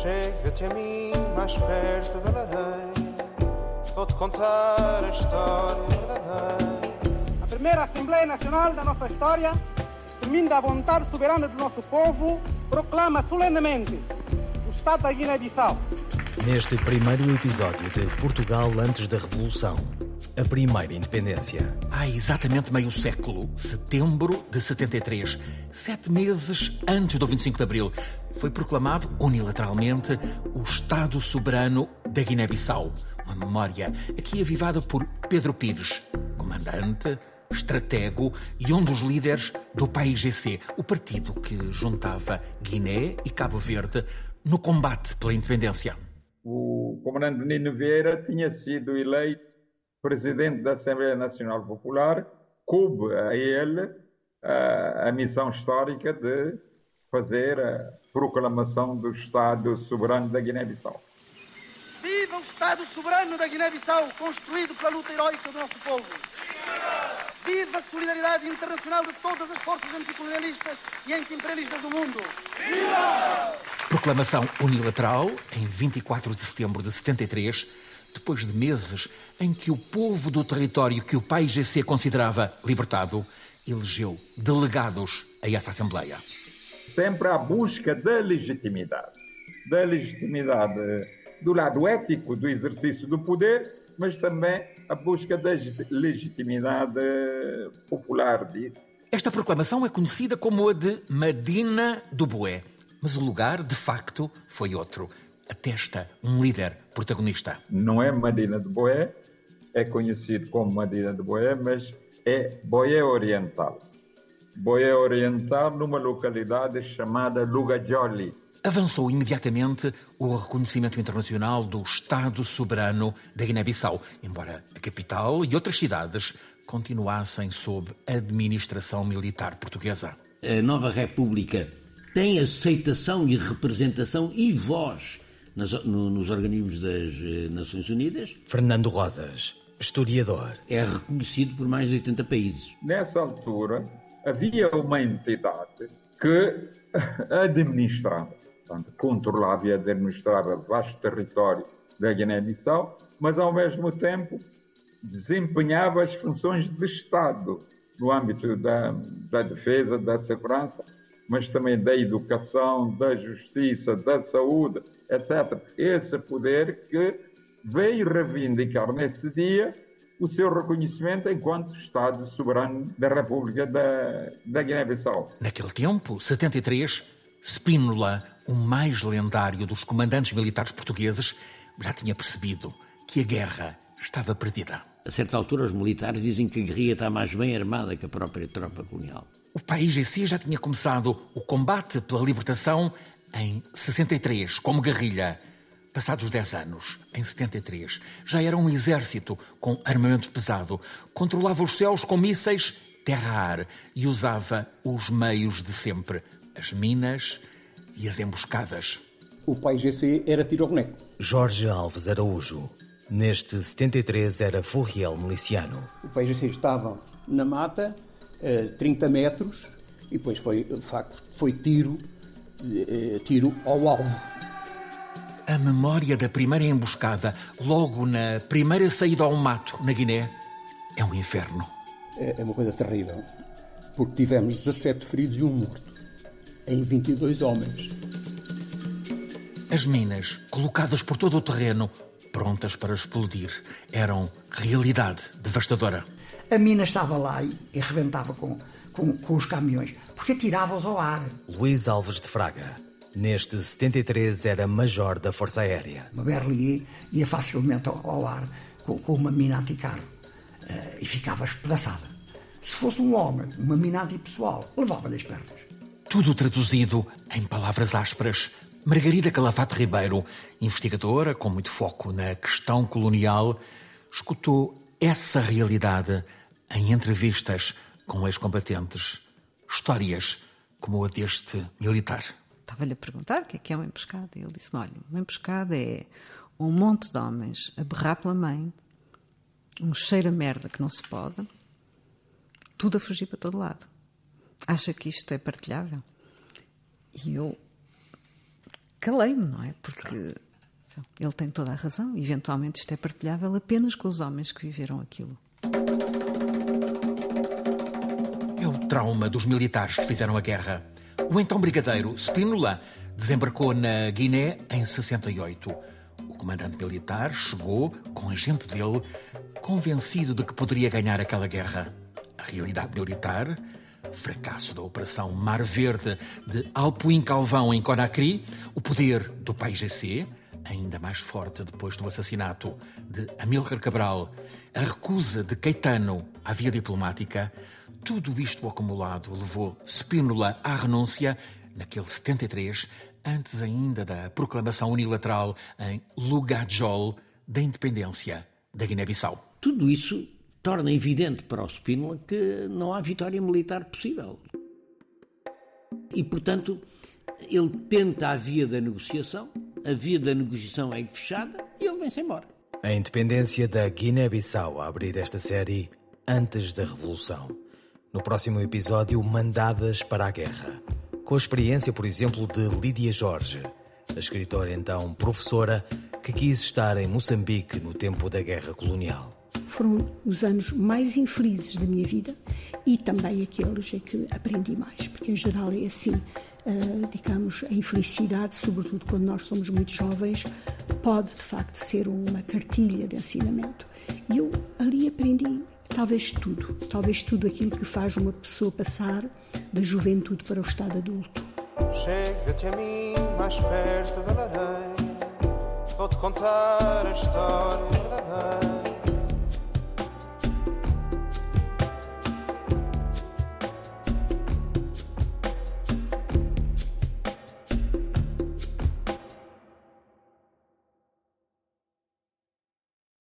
Chega-te a mim mais perto da lareira. Vou-te contar a história verdadeira. A primeira Assembleia Nacional da nossa história, exprimindo a vontade soberana do nosso povo, proclama solenemente o Estado da Guiné-Bissau. Neste primeiro episódio de Portugal antes da Revolução, a primeira independência. Há exatamente meio século, setembro de 73, sete meses antes do 25 de Abril, foi proclamado unilateralmente o Estado Soberano da Guiné-Bissau. Uma memória aqui avivada por Pedro Pires, comandante, estratego e um dos líderes do PAIGC, o partido que juntava Guiné e Cabo Verde no combate pela independência. O comandante Nino Vieira tinha sido eleito presidente da Assembleia Nacional Popular, coube a ele a, a missão histórica de fazer a proclamação do Estado soberano da Guiné-Bissau. Viva o Estado soberano da Guiné-Bissau, construído pela luta heroica do nosso povo! Viva a solidariedade internacional de todas as forças anticolonialistas e antiimperialistas do mundo! Viva! Proclamação unilateral, em 24 de setembro de 73, depois de meses em que o povo do território que o PAIGC considerava libertado elegeu delegados a essa Assembleia. Sempre à busca da legitimidade. Da legitimidade do lado ético do exercício do poder, mas também a busca da legitimidade popular. Esta proclamação é conhecida como a de Medina do Boé, mas o lugar, de facto, foi outro. Atesta um líder protagonista. Não é Medina do Boé, é conhecido como Medina do Boé, mas é Boé Oriental. Boé Oriental numa localidade chamada Lugajoli, avançou imediatamente o reconhecimento internacional do Estado soberano da Guiné-Bissau, embora a capital e outras cidades continuassem sob administração militar portuguesa. A nova República tem aceitação e representação e voz nas, no, nos organismos das eh, Nações Unidas. Fernando Rosas, historiador. É reconhecido por mais de 80 países. Nessa altura, havia uma entidade que administrava portanto, controlava e administrava vasto território da Guiné-Bissau, mas ao mesmo tempo desempenhava as funções de Estado no âmbito da, da defesa, da segurança, mas também da educação, da justiça, da saúde, etc. Esse poder que veio reivindicar nesse dia o seu reconhecimento enquanto Estado soberano da República da, da Guiné-Bissau. Naquele tempo, 73, Spínola o mais lendário dos comandantes militares portugueses, já tinha percebido que a guerra estava perdida. A certa altura, os militares dizem que a guerrilha está mais bem armada que a própria tropa colonial. O país em si já tinha começado o combate pela libertação em 63, como guerrilha. Passados 10 anos, em 73, já era um exército com armamento pesado, controlava os céus com mísseis terra-ar e usava os meios de sempre: as minas, e as emboscadas. O pai GC era tiro ao boneco. Jorge Alves Araújo. Neste 73 era Furriel miliciano. O pai GC estava na mata, a 30 metros, e depois foi, de facto, foi tiro, eh, tiro ao alvo. A memória da primeira emboscada, logo na primeira saída ao mato, na Guiné, é um inferno. É, é uma coisa terrível, porque tivemos 17 feridos e um morto em 22 homens. As minas, colocadas por todo o terreno, prontas para explodir, eram realidade devastadora. A mina estava lá e, e arrebentava com, com, com os caminhões, porque atirava-os ao ar. Luís Alves de Fraga. Neste 73 era major da Força Aérea. Uma Berlier ia facilmente ao, ao ar com, com, uma mina anticarro uh, e ficava espedaçada. Se fosse um homem, uma mina antipessoal, levava-lhe as pernas. Tudo traduzido em palavras ásperas. Margarida Calafate Ribeiro, investigadora com muito foco na questão colonial, escutou essa realidade em entrevistas com ex-combatentes. Histórias como a deste militar. Estava-lhe a perguntar o que é que é uma emboscada. E ele disse: Olha, uma emboscada é um monte de homens a berrar pela mãe, um cheiro a merda que não se pode, tudo a fugir para todo lado. Acha que isto é partilhável? E eu calei-me, não é? Porque ele tem toda a razão. Eventualmente isto é partilhável apenas com os homens que viveram aquilo. É o trauma dos militares que fizeram a guerra. O então brigadeiro Spínola desembarcou na Guiné em 68. O comandante militar chegou com a gente dele, convencido de que poderia ganhar aquela guerra. A realidade militar, fracasso da Operação Mar Verde de Alpuim Calvão em Conakry, o poder do PAIGC, ainda mais forte depois do assassinato de Amílcar Cabral, a recusa de Caetano à via diplomática, tudo isto acumulado levou Spínola à renúncia naquele 73, antes ainda da proclamação unilateral em Lugajol da independência da Guiné-Bissau. Tudo isso torna evidente para o Spínola que não há vitória militar possível. E, portanto, ele tenta a via da negociação, a via da negociação é fechada e ele vem-se embora. A independência da Guiné-Bissau a abrir esta série antes da Revolução. No próximo episódio, Mandadas para a Guerra. Com a experiência, por exemplo, de Lídia Jorge, a escritora então professora que quis estar em Moçambique no tempo da Guerra Colonial. Foram os anos mais infelizes da minha vida e também aqueles em que aprendi mais, porque em geral é assim. Uh, digamos, a infelicidade, sobretudo quando nós somos muito jovens, pode de facto ser uma cartilha de ensinamento. E eu ali aprendi talvez tudo, talvez tudo aquilo que faz uma pessoa passar da juventude para o estado adulto. Chega-te a mim mais perto da lareira, vou-te contar a história verdadeira